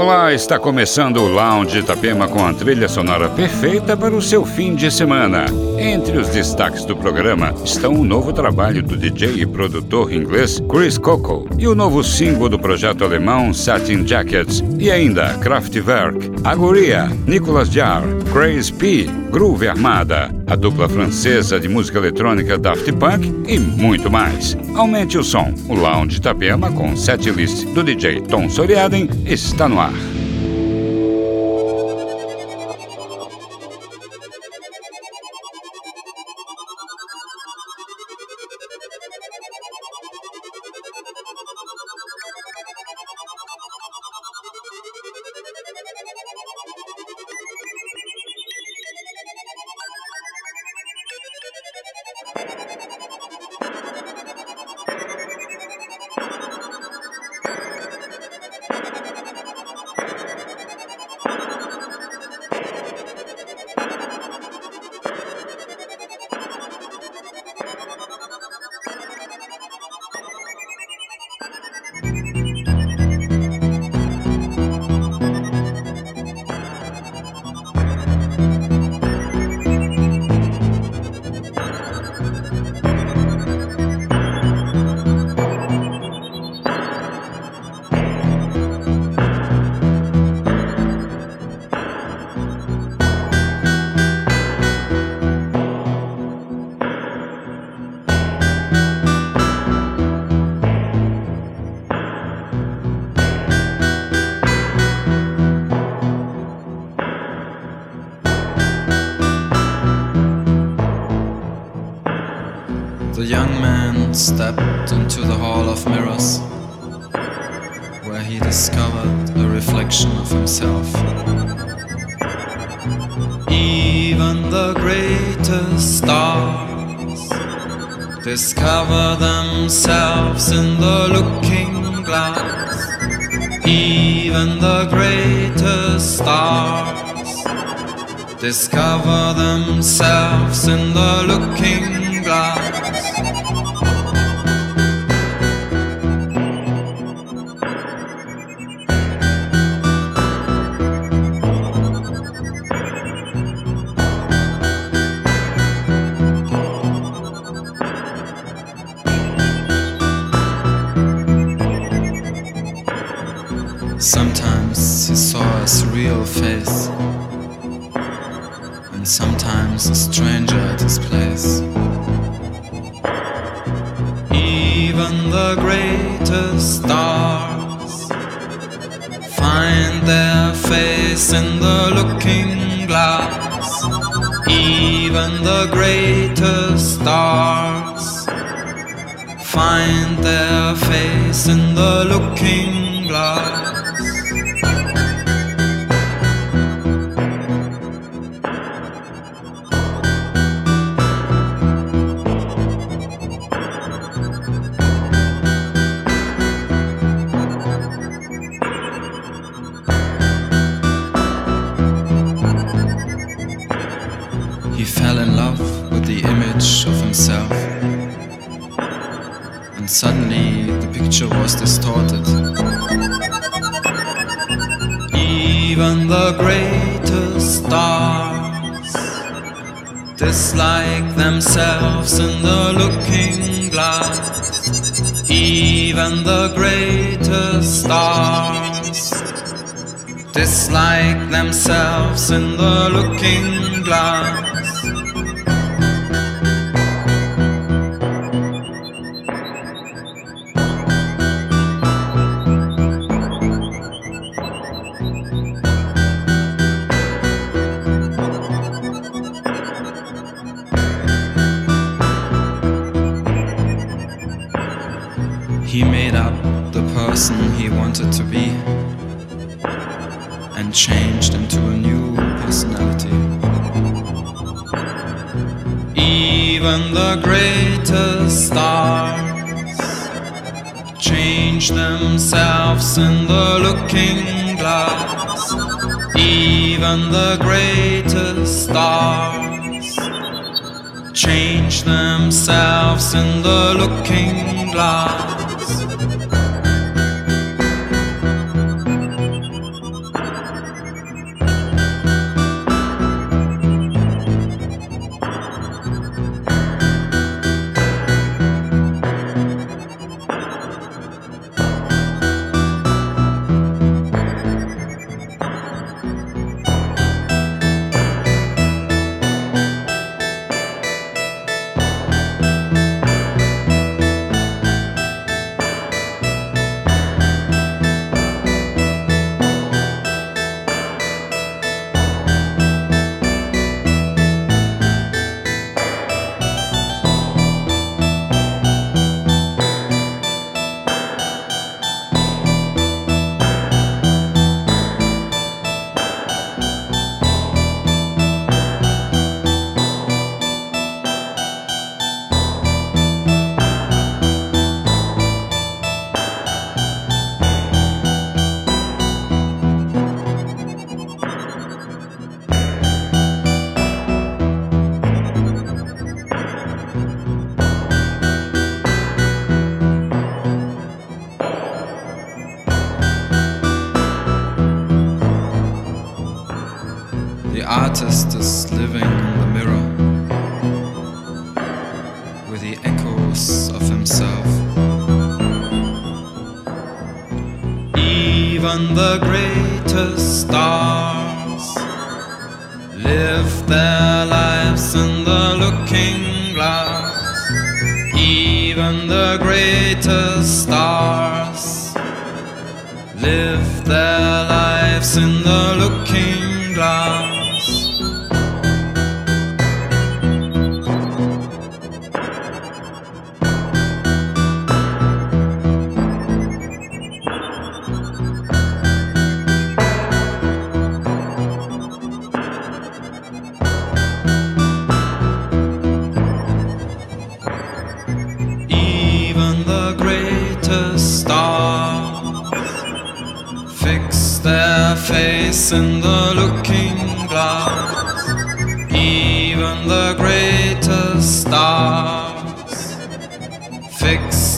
Olá, está começando o Lounge Itapema com a trilha sonora perfeita para o seu fim de semana. Entre os destaques do programa estão o novo trabalho do DJ e produtor inglês Chris Coco e o novo single do projeto alemão Satin Jackets e ainda Kraftwerk, Agoria, Nicolas Jar, Crazy P, Groove Armada, a dupla francesa de música eletrônica Daft Punk e muito mais. Aumente o som. O Lounge Itapema com setlist do DJ Tom Soriaden está no ar. Stepped into the hall of mirrors, where he discovered a reflection of himself. Even the greatest stars discover themselves in the looking glass. Even the greatest stars discover themselves in the looking even the greatest stars dislike themselves in the looking glass. Even the greatest stars dislike themselves in the looking glass. Even the greatest stars change themselves in the looking glass.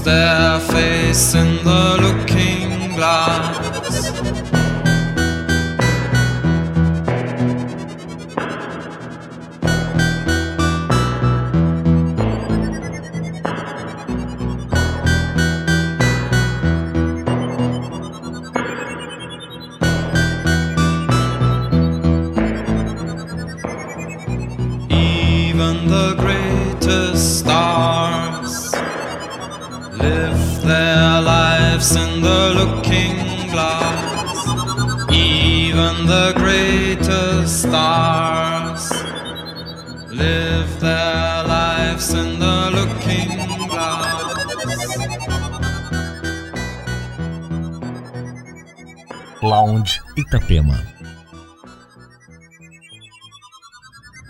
their face in the looking glass.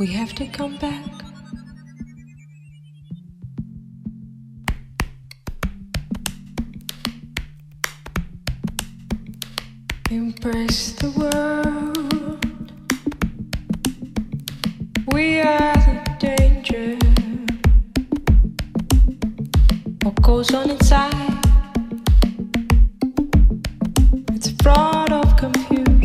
We have to come back. Impress the world. We are the danger. What goes on inside? It's a fraud of confusion.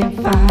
can't find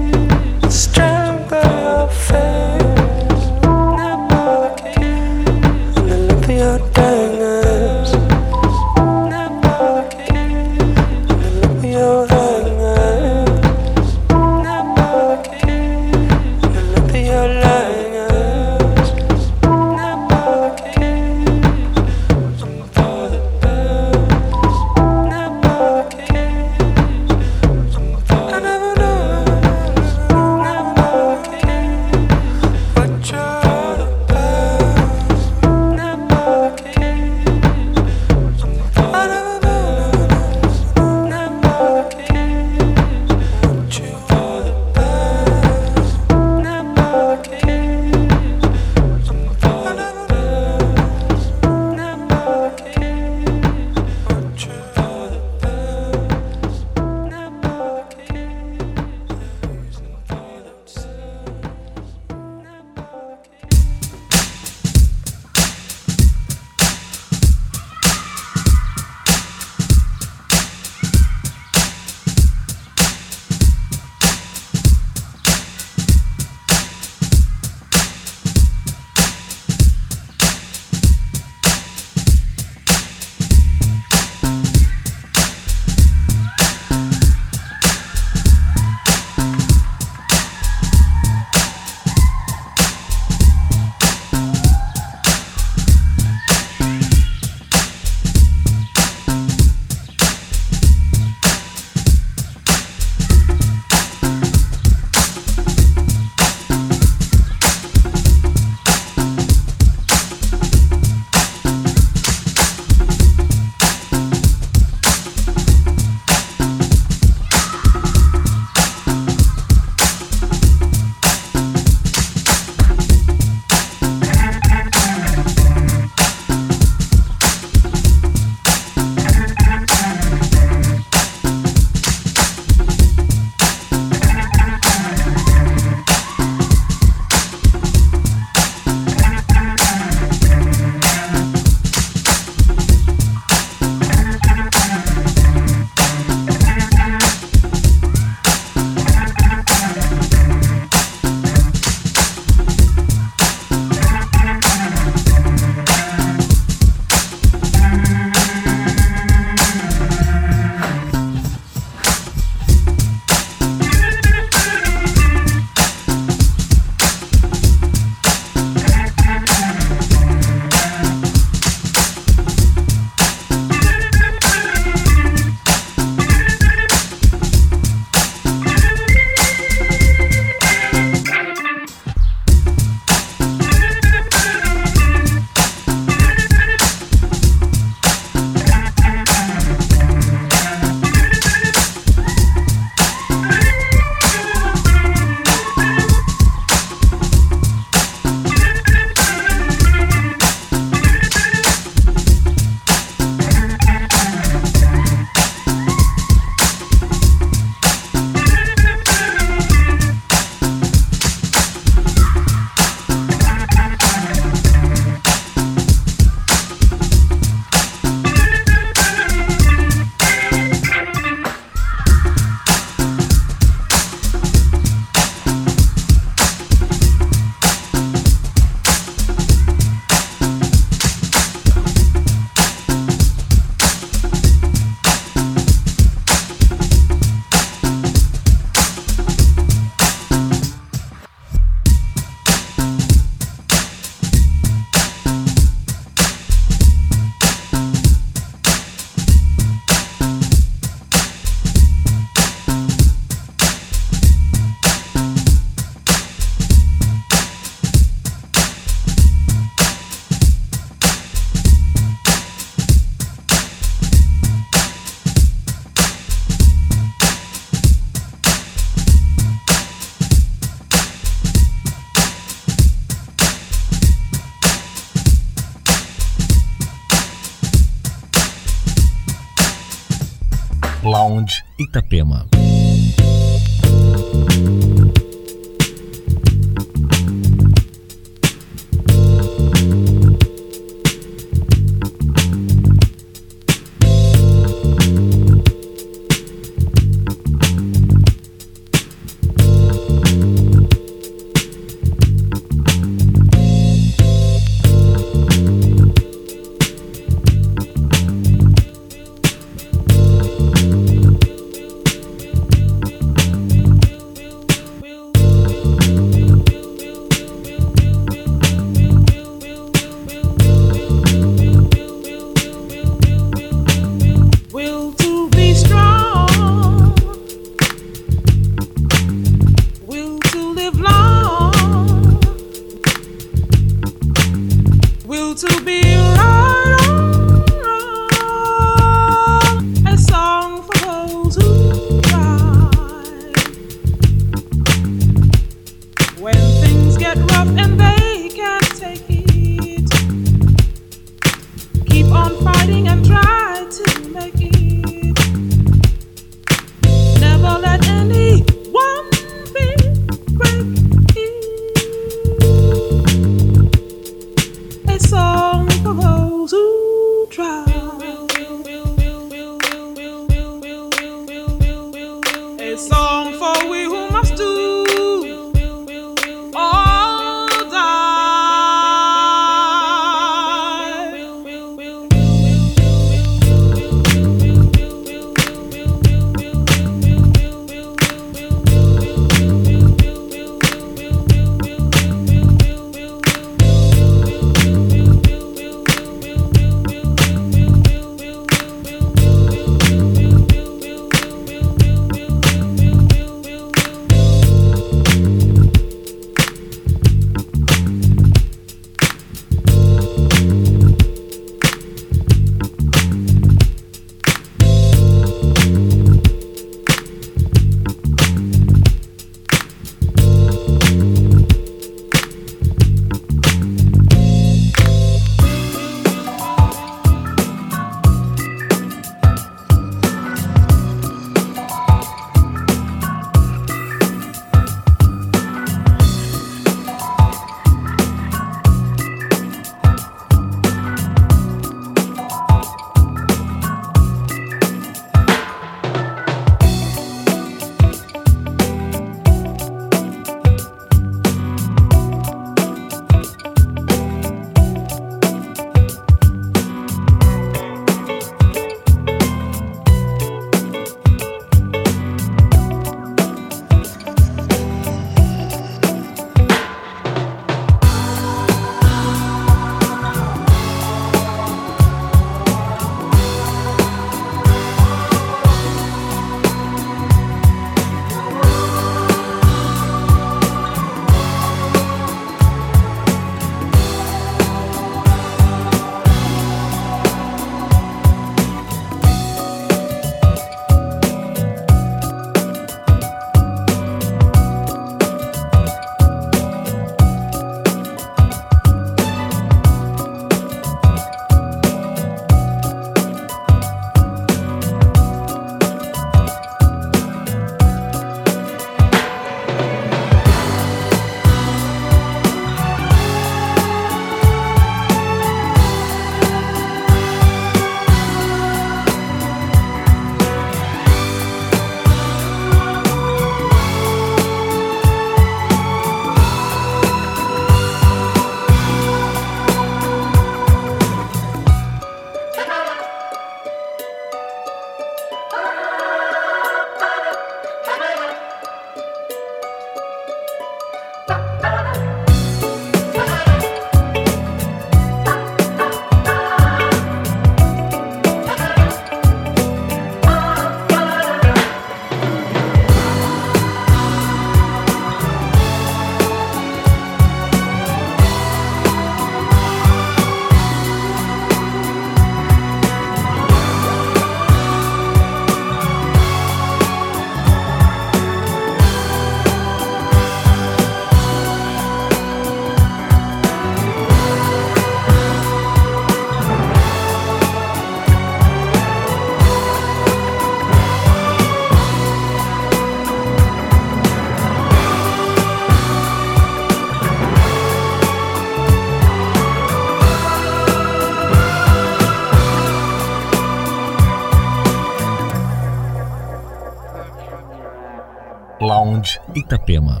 Itapema.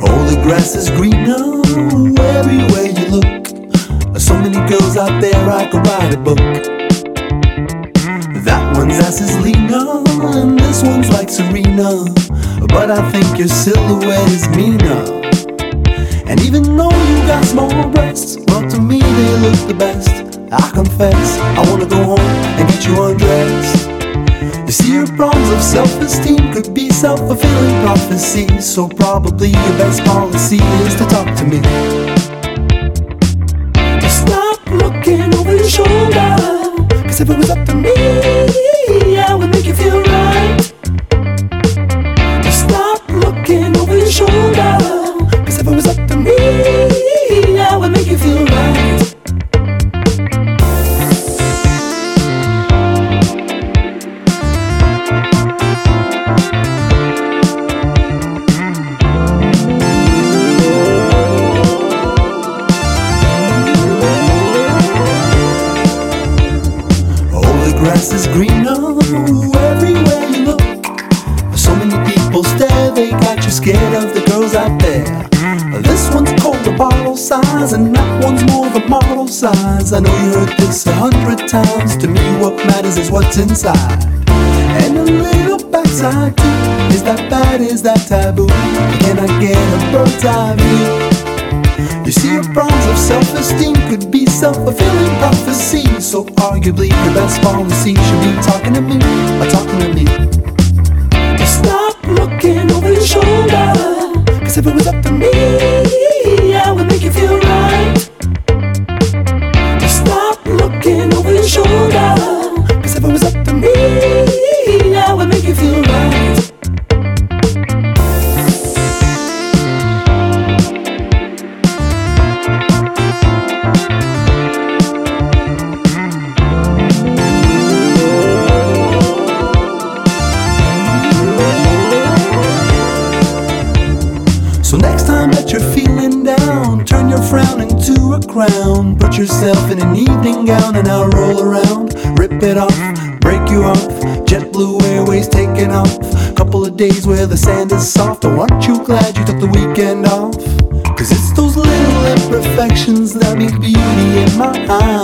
All the grass is greener So probably your best policy is to talk to me. I know you heard this a hundred times. To me, what matters is what's inside. And a little backside too. Is that bad? Is that taboo? Can I get a bird's eye view? You see, your problems of self-esteem could be self-fulfilling prophecy. So arguably, your best policy should be talking to me, or talking to me. Stop looking over your shoulder. Cause if it was up to me,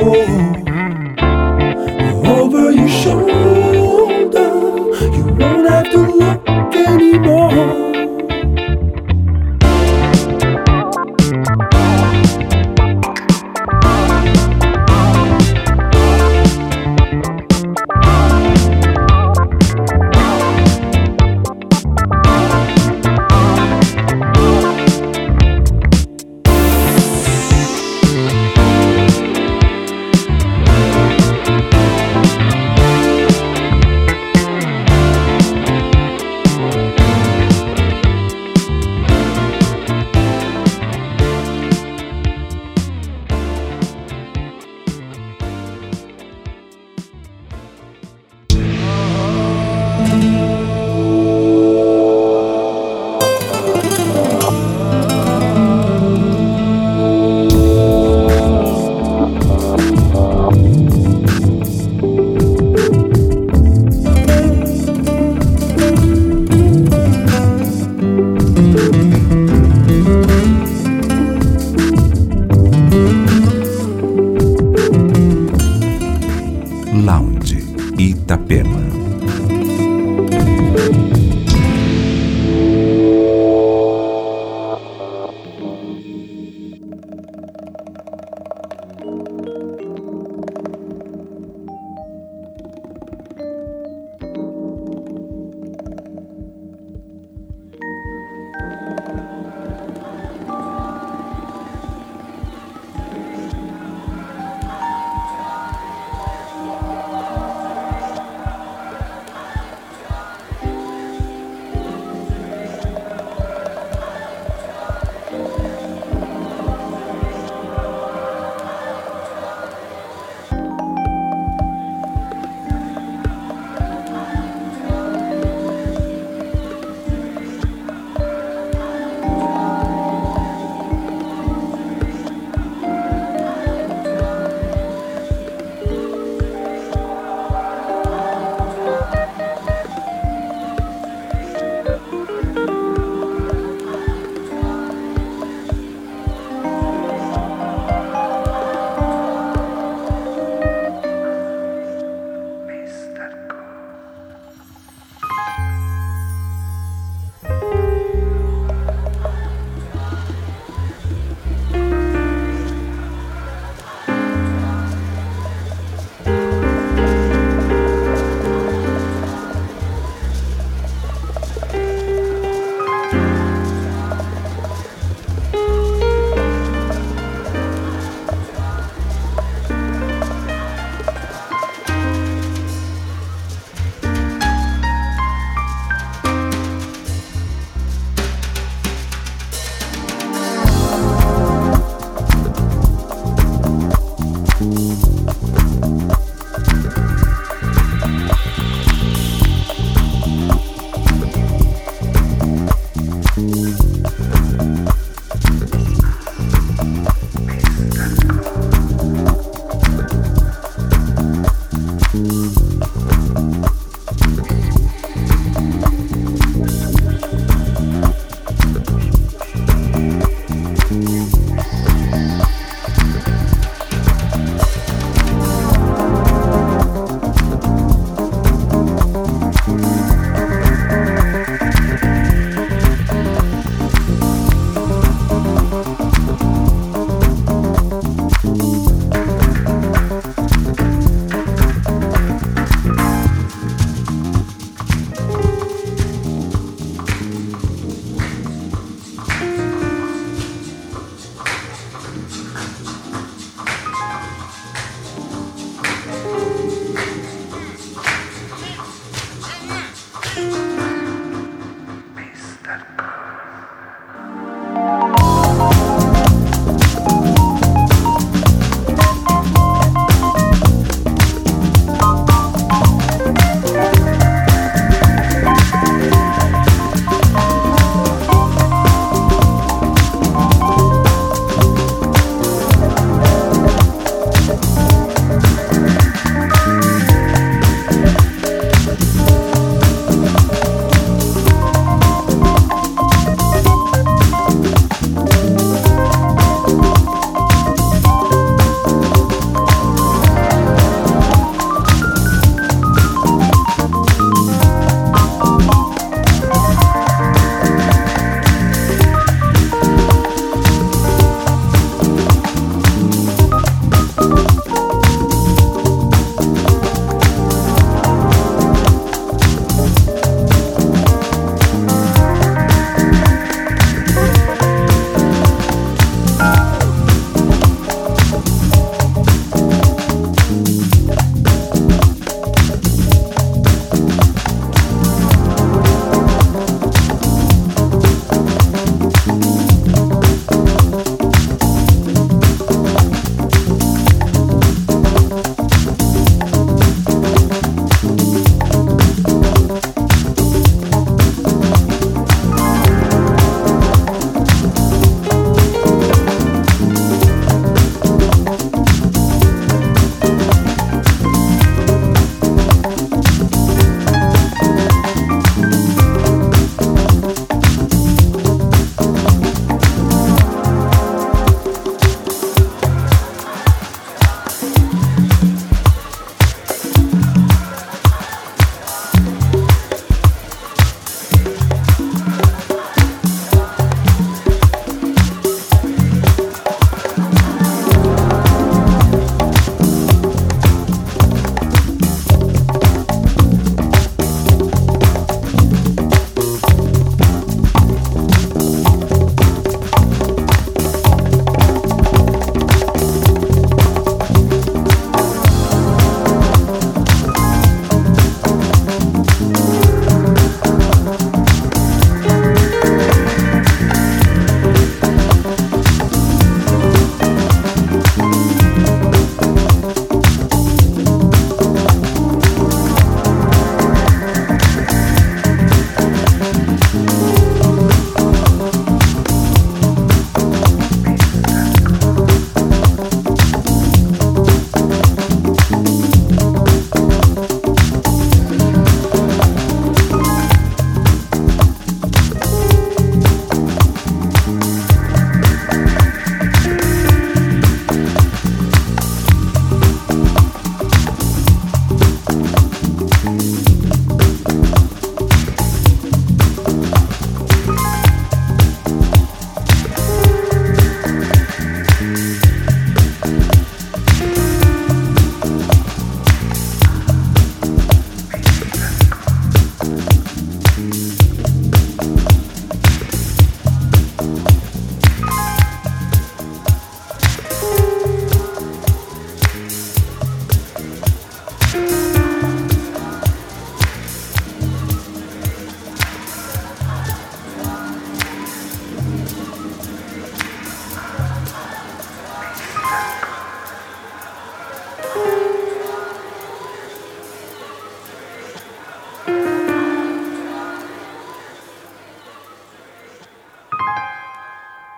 amor.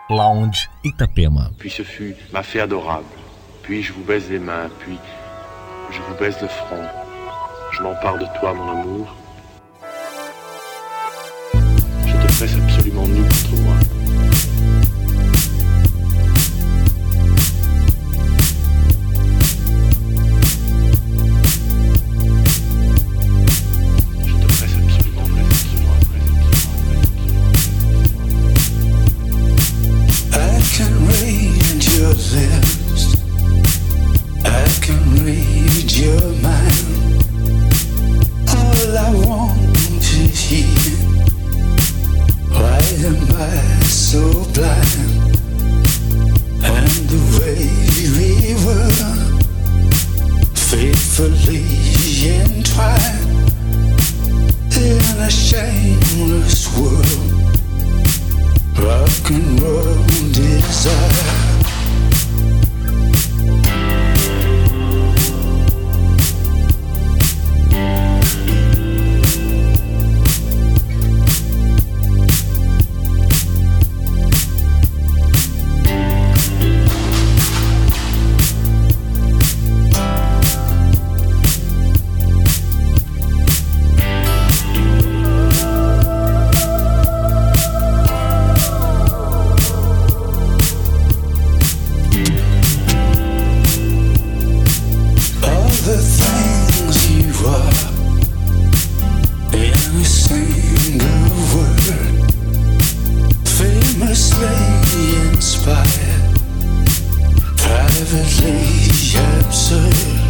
Lounge Itapema. Puis ce fut ma fée adorable. Puis je vous baise les mains, puis je vous baise le front. Je m'empare de toi, mon amour. Je te presse absolument nu contre moi. Visually absurd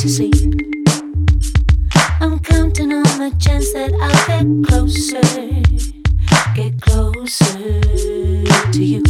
to see. I'm counting on the chance that I'll get closer, get closer to you.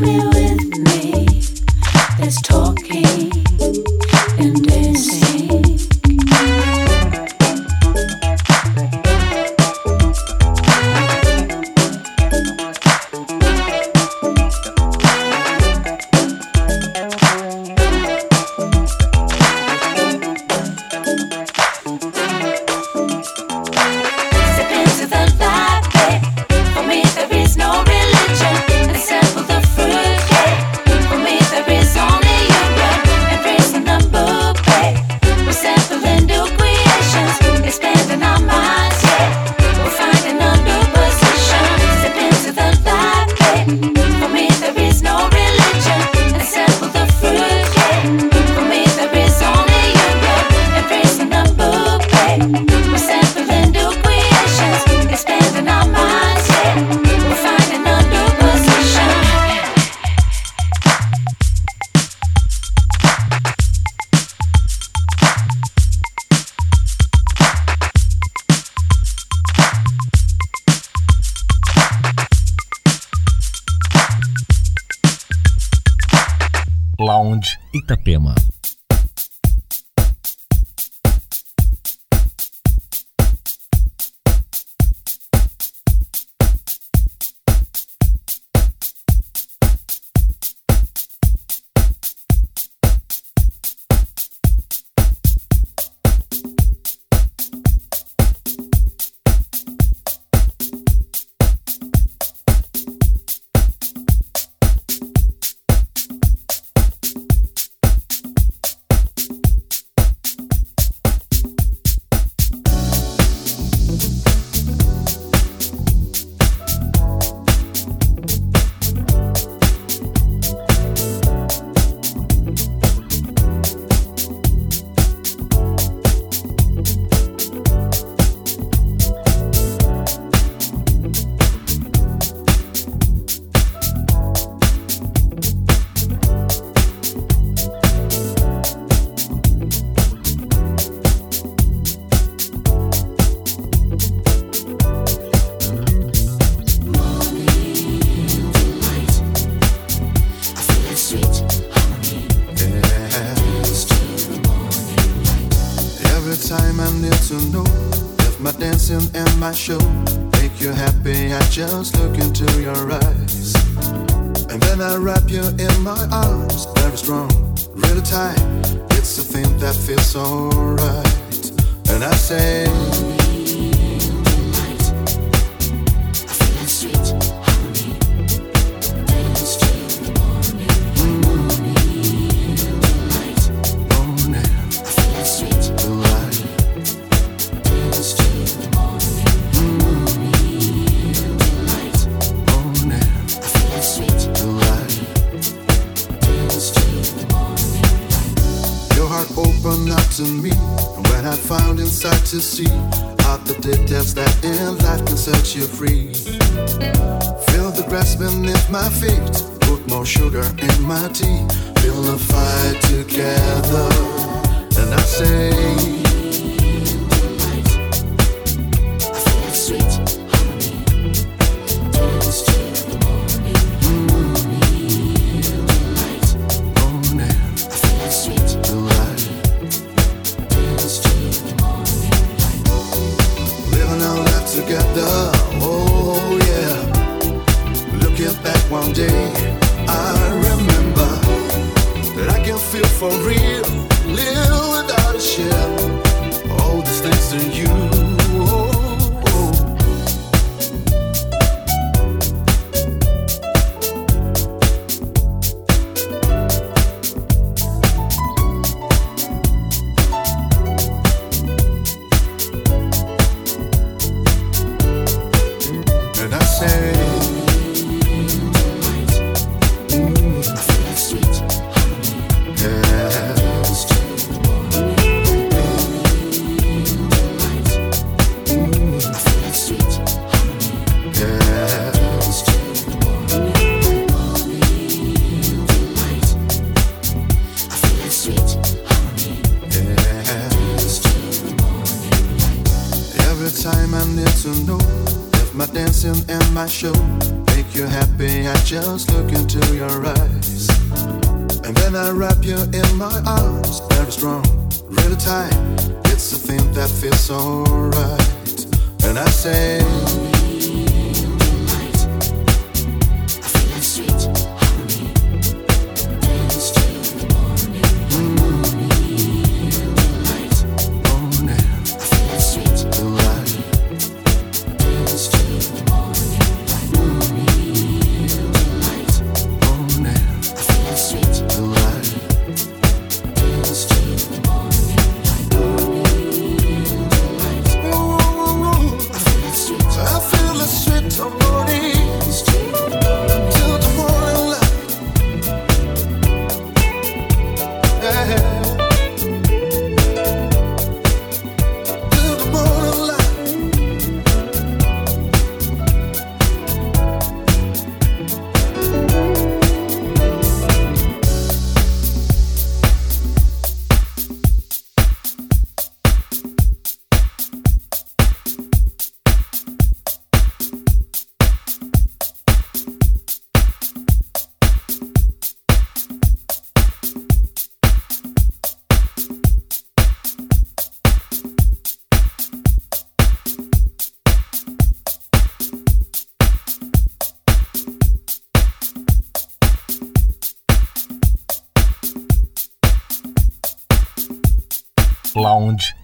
me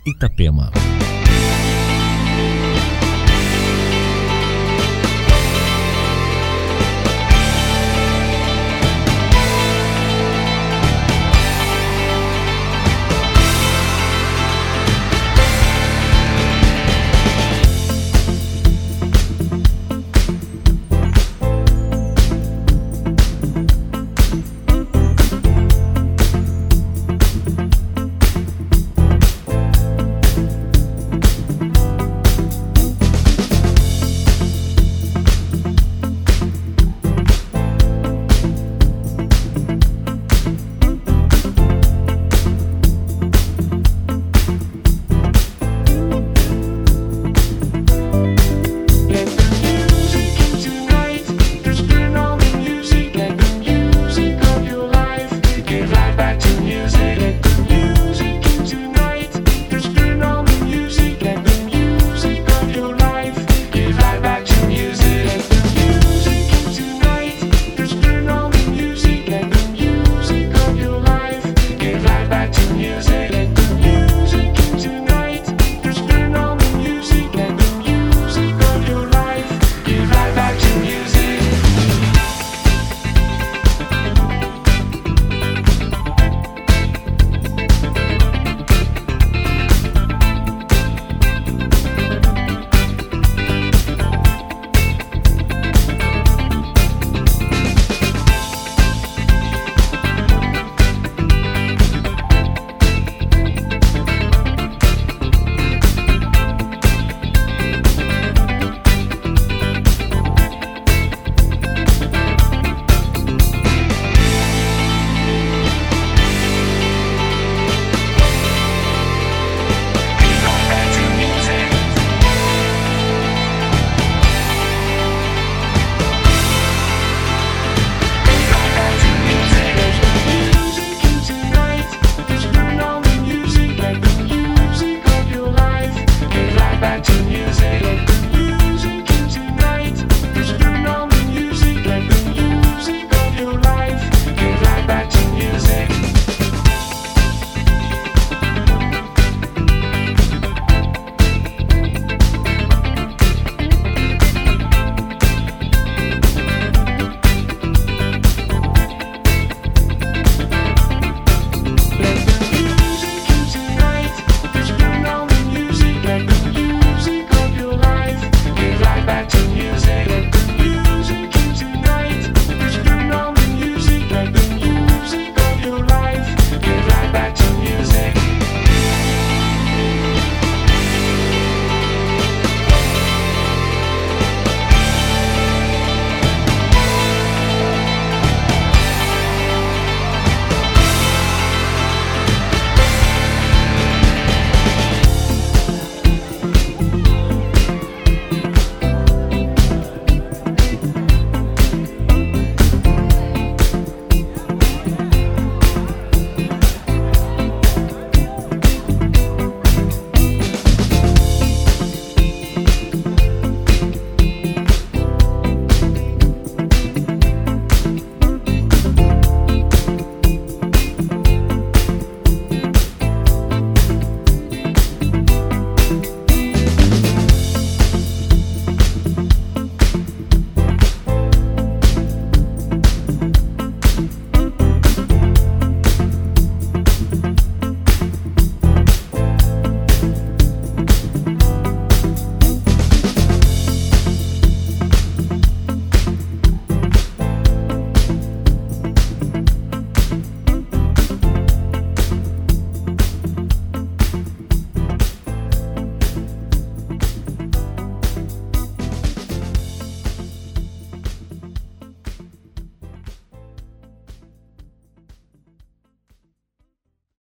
Itapema.